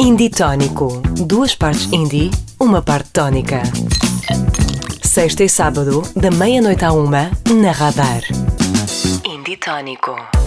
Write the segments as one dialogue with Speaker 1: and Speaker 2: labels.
Speaker 1: Indie Tónico. Duas partes indie, uma parte tónica. Sexta e sábado, da meia-noite à uma, na Radar. Indie Tónico.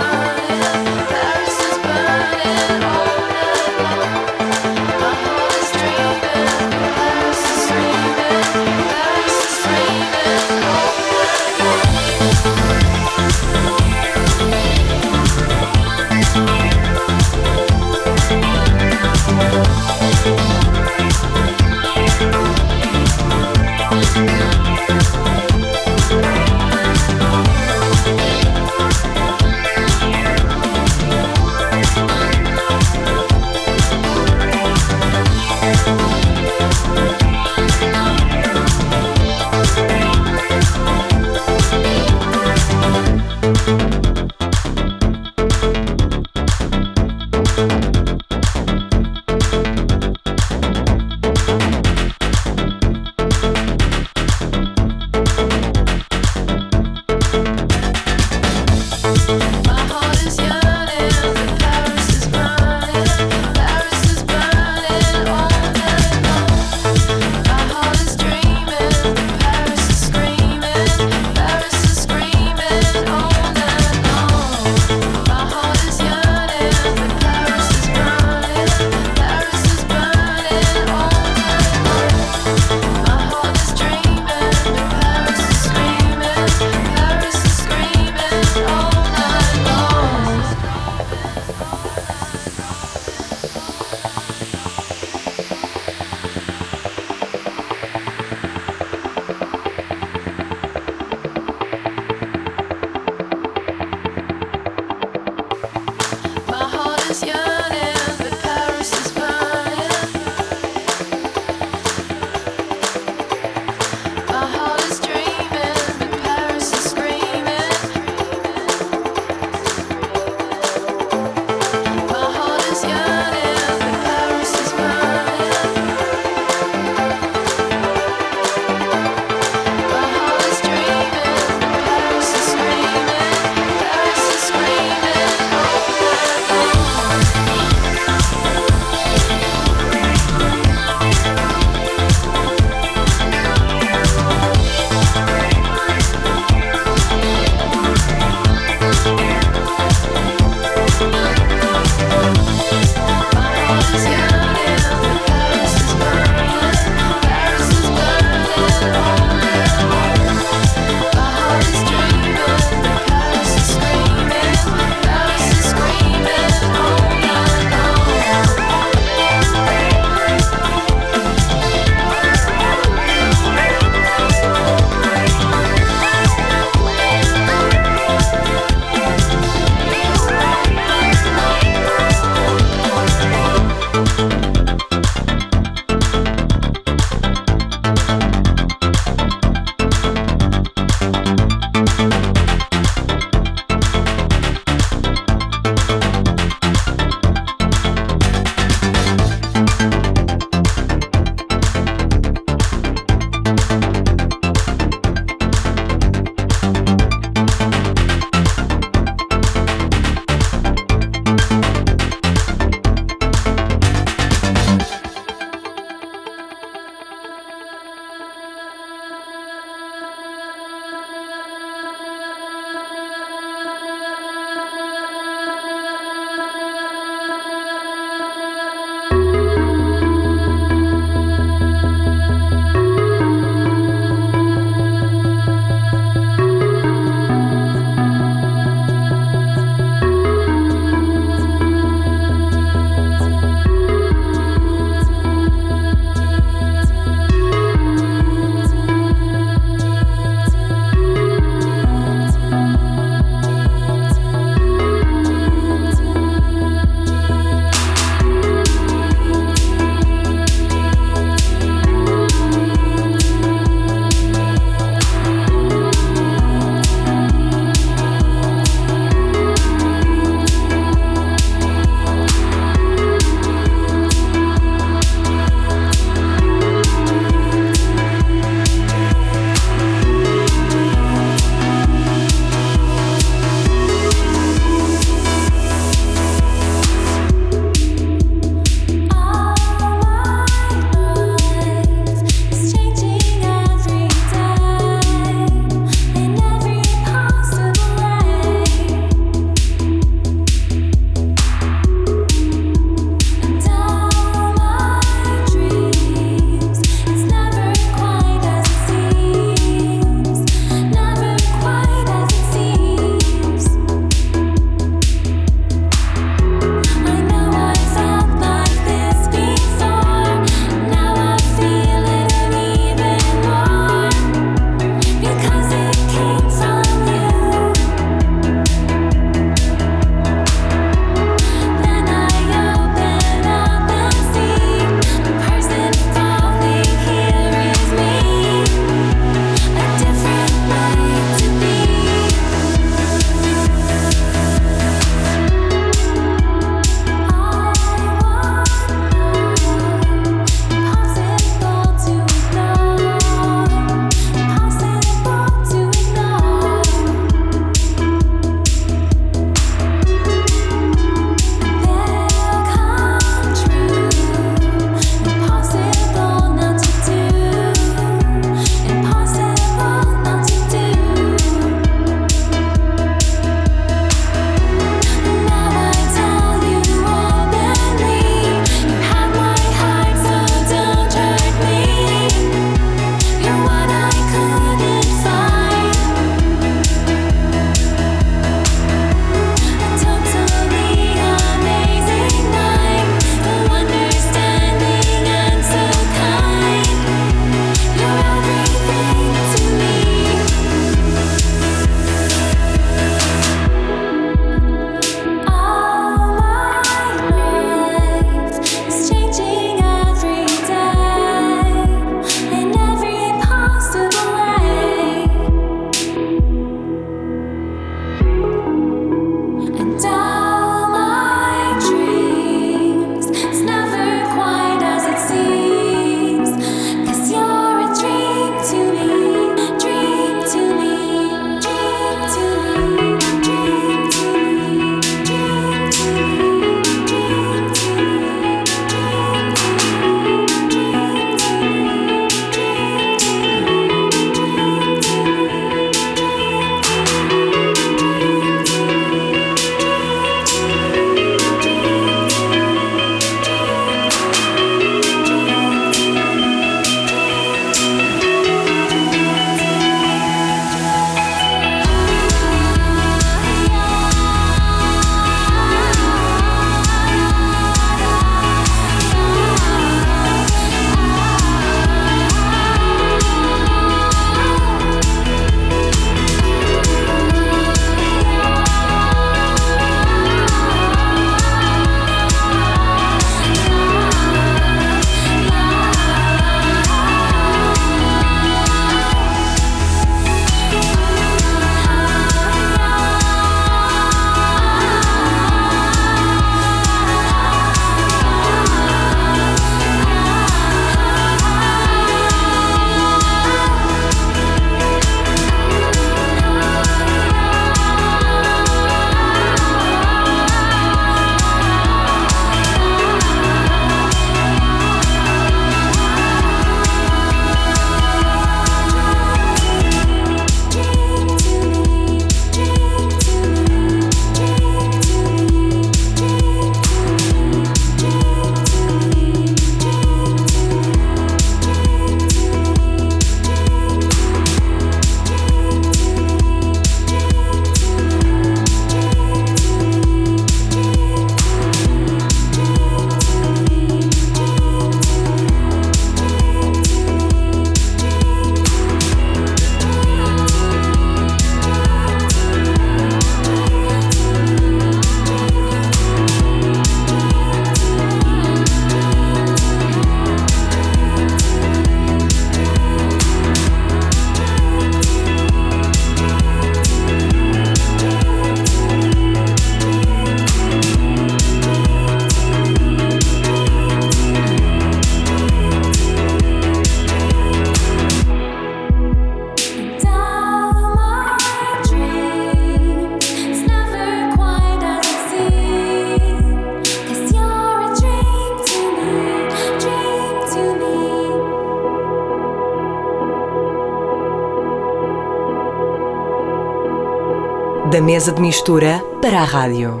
Speaker 2: mesa de mistura para a rádio.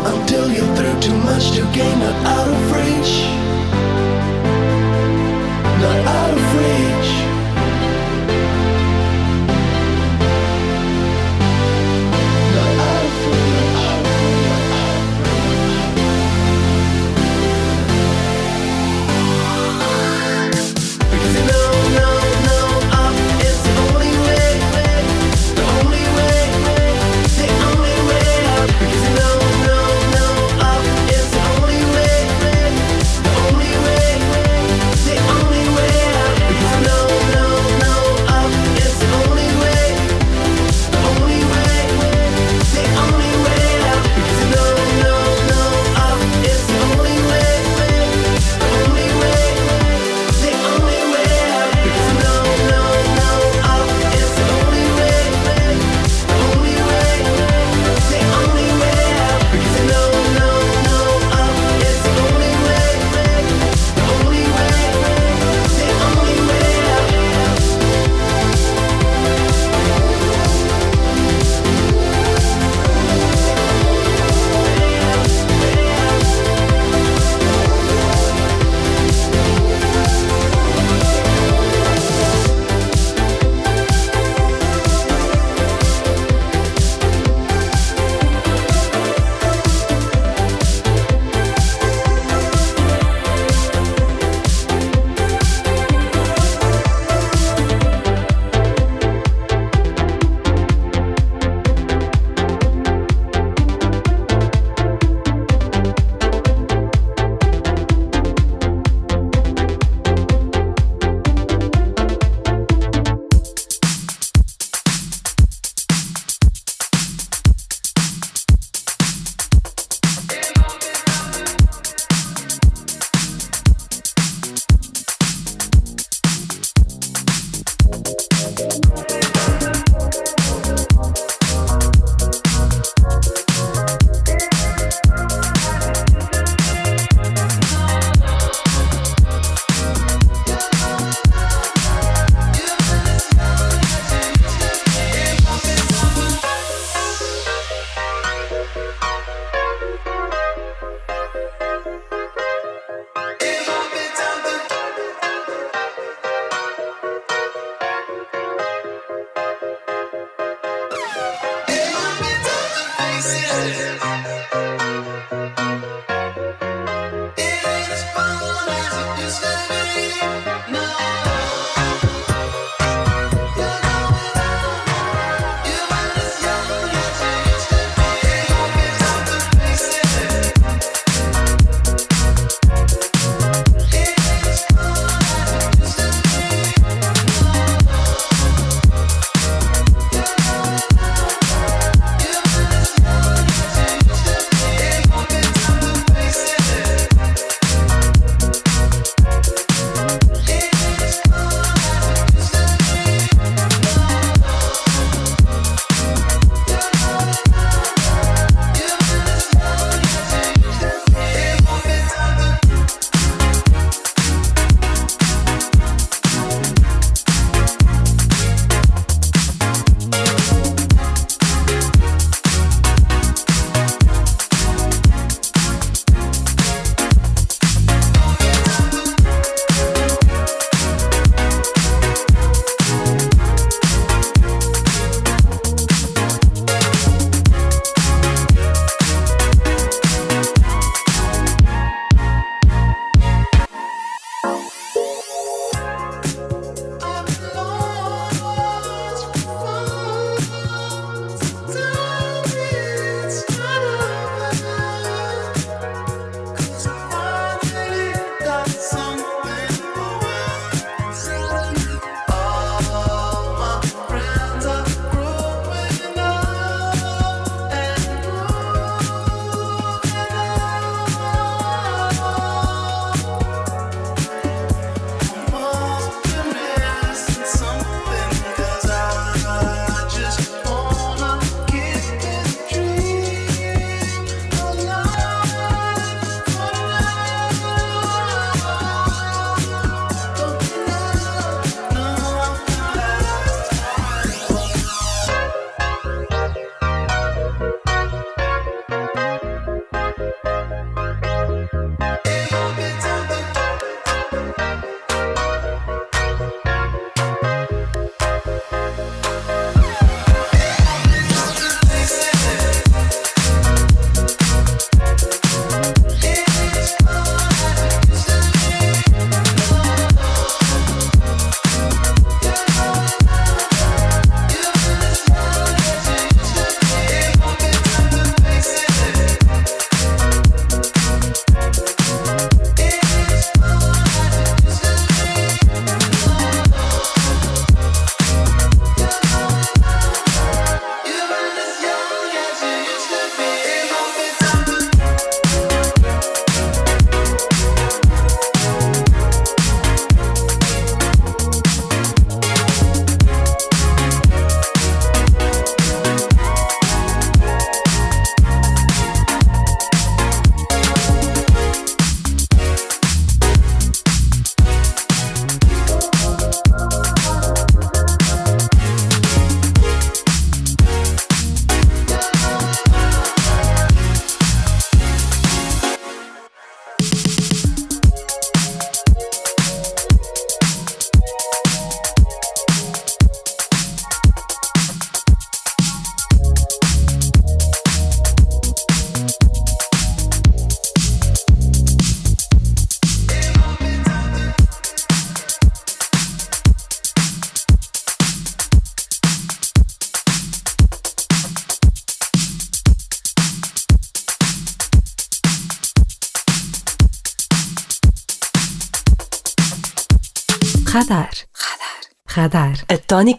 Speaker 3: until you're through Too much to gain, not out of reach. Not out of reach.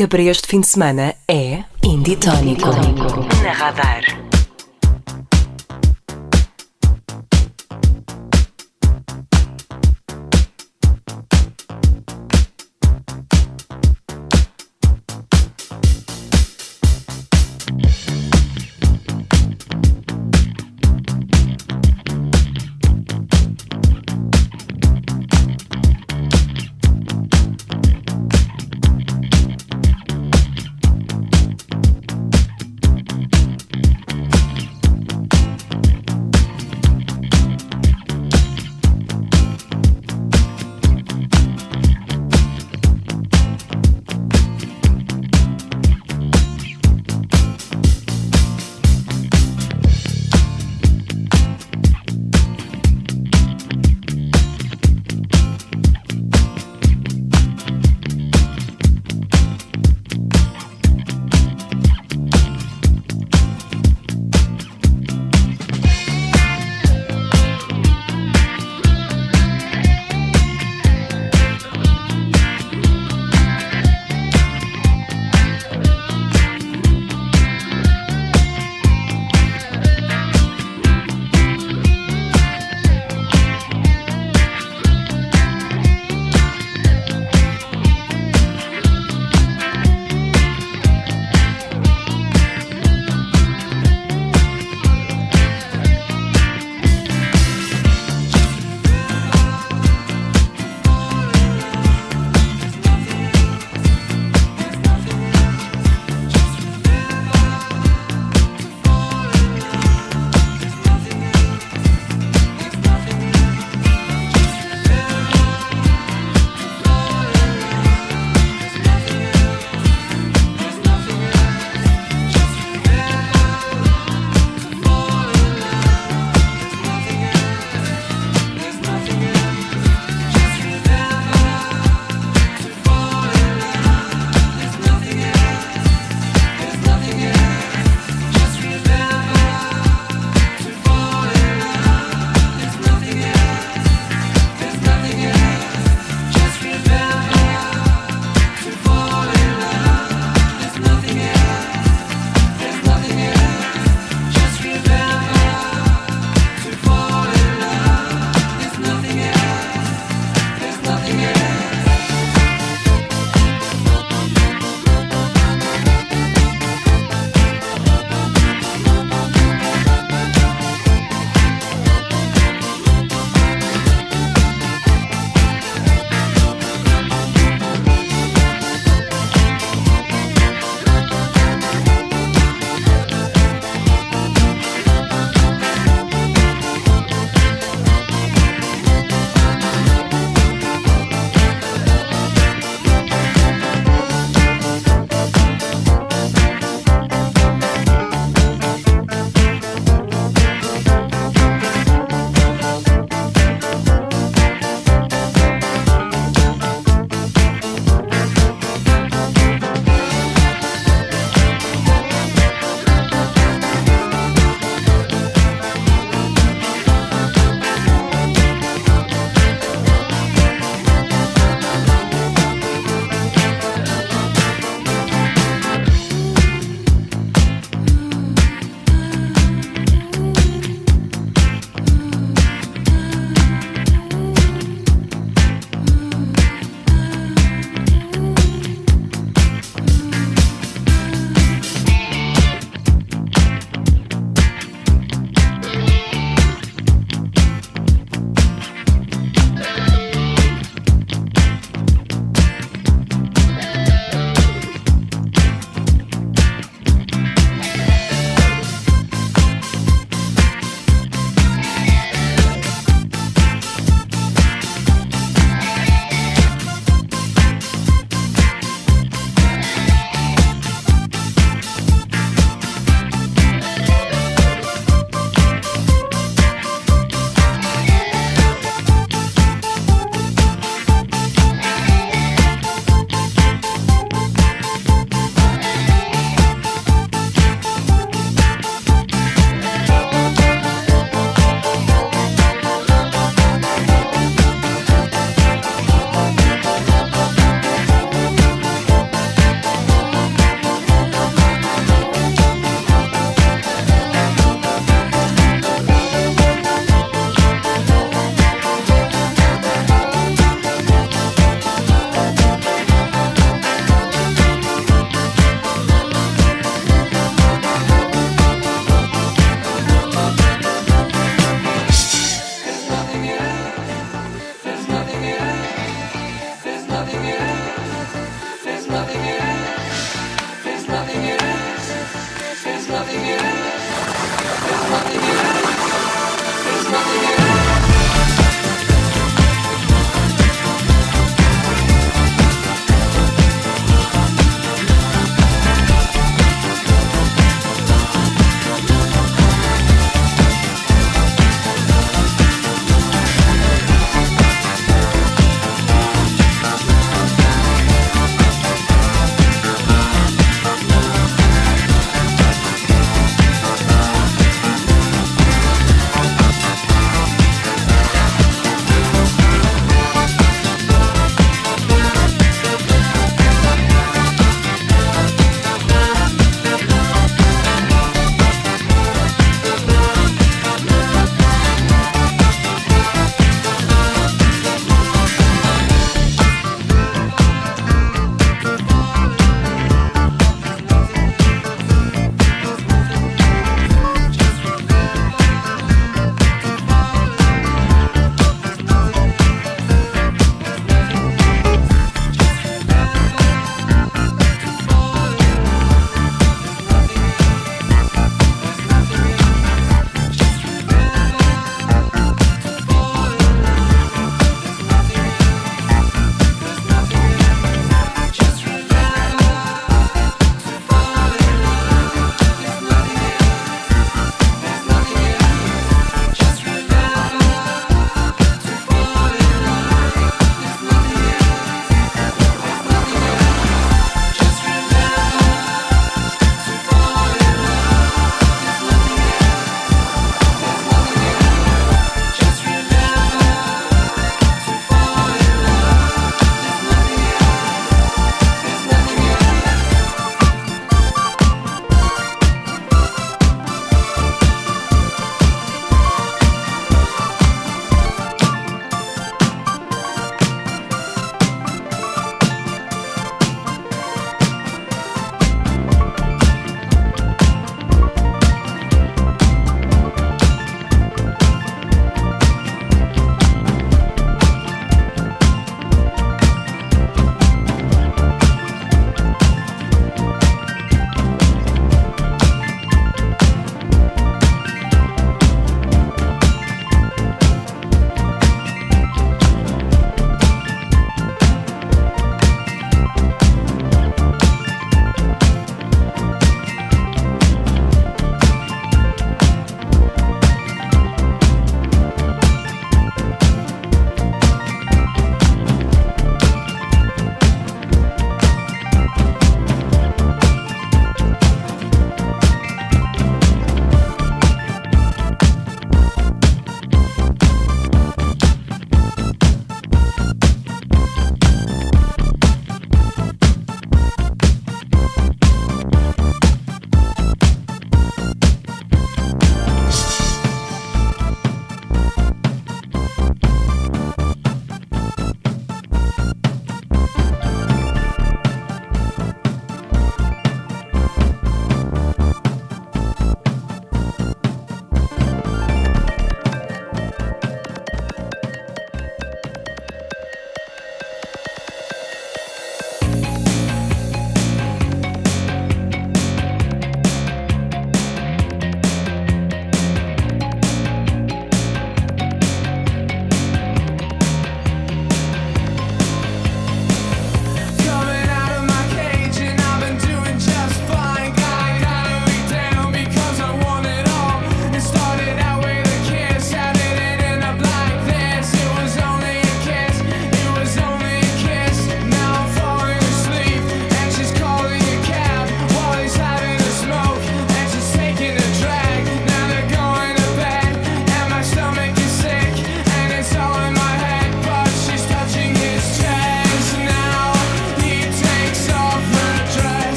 Speaker 3: A
Speaker 4: tónica para este fim de semana é Indie Tónico. Na Radar.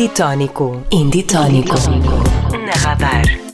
Speaker 5: Inditónico. Inditónico. Na radar.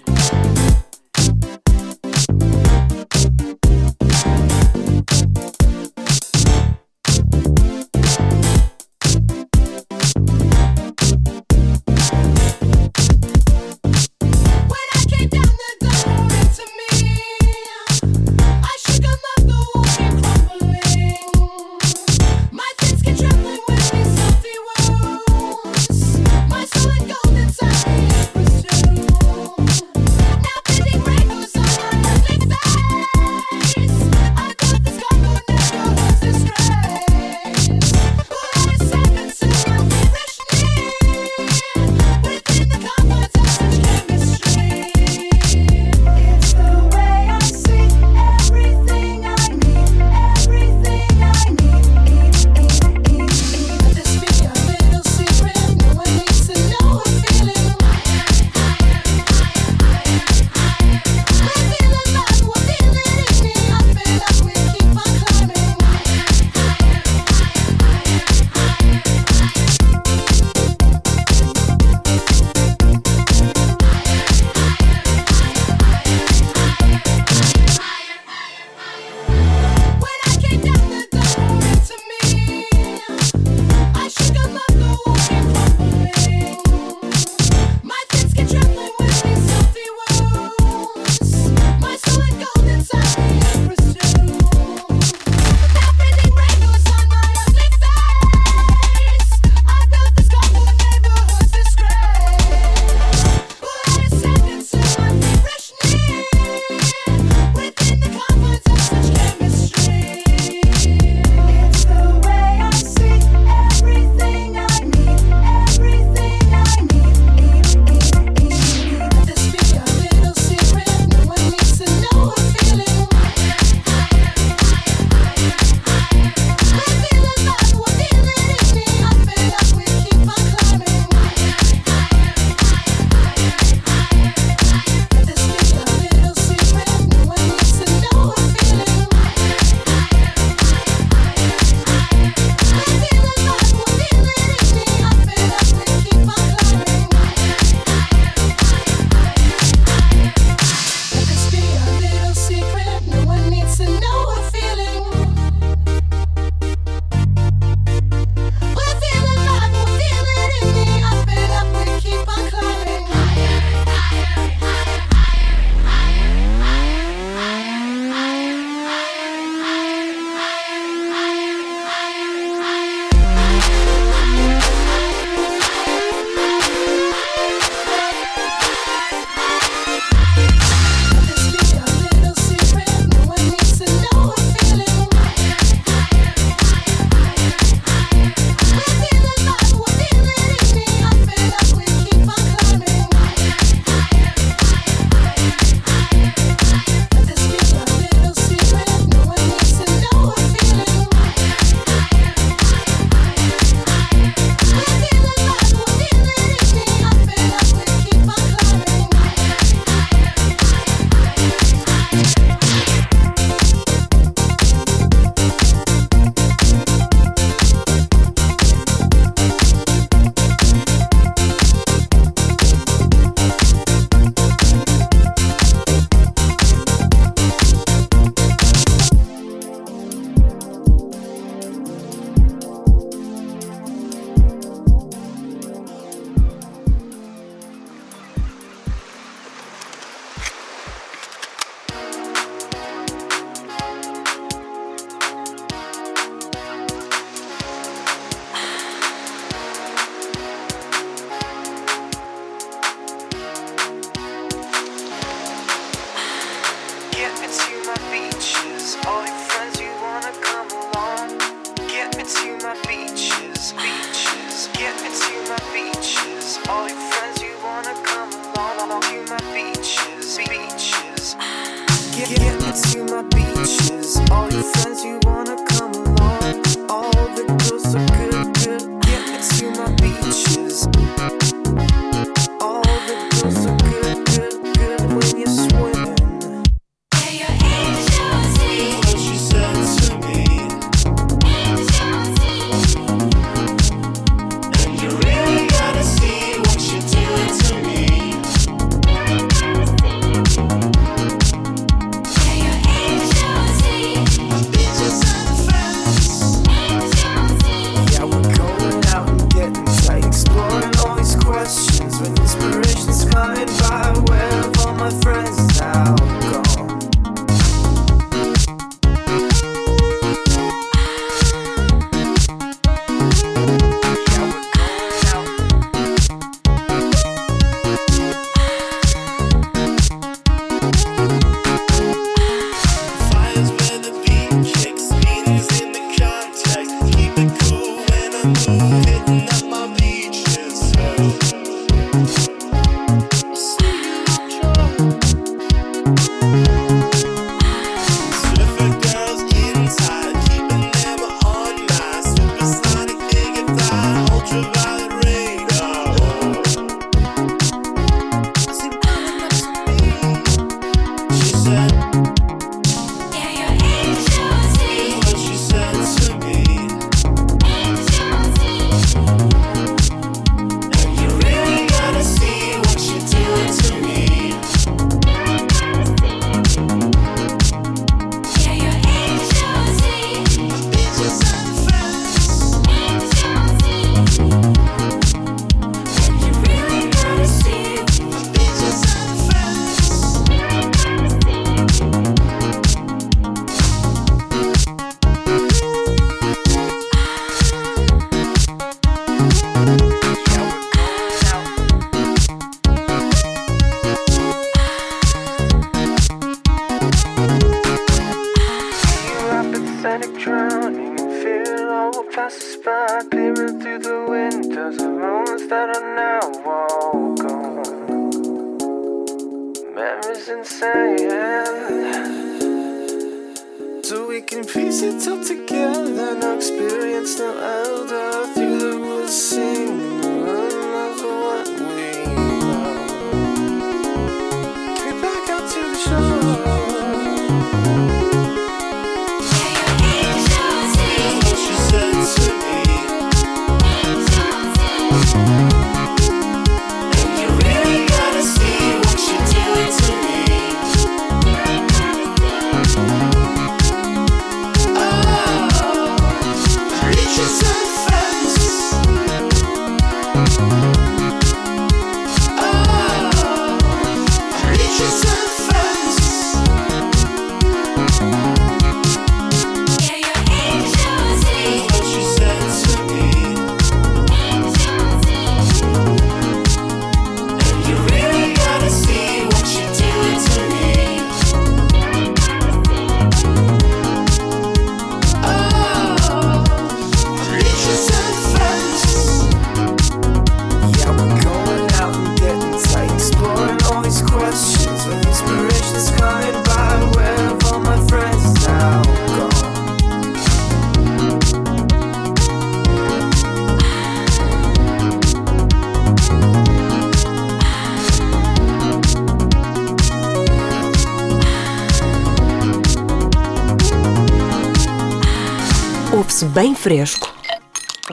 Speaker 2: Fresco.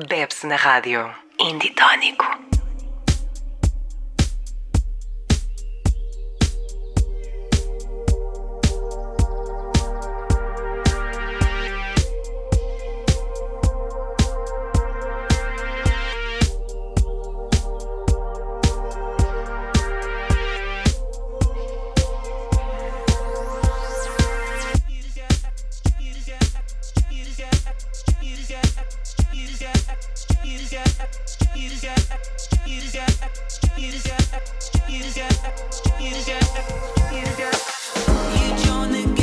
Speaker 2: Bebe-se na rádio.
Speaker 6: You join the gang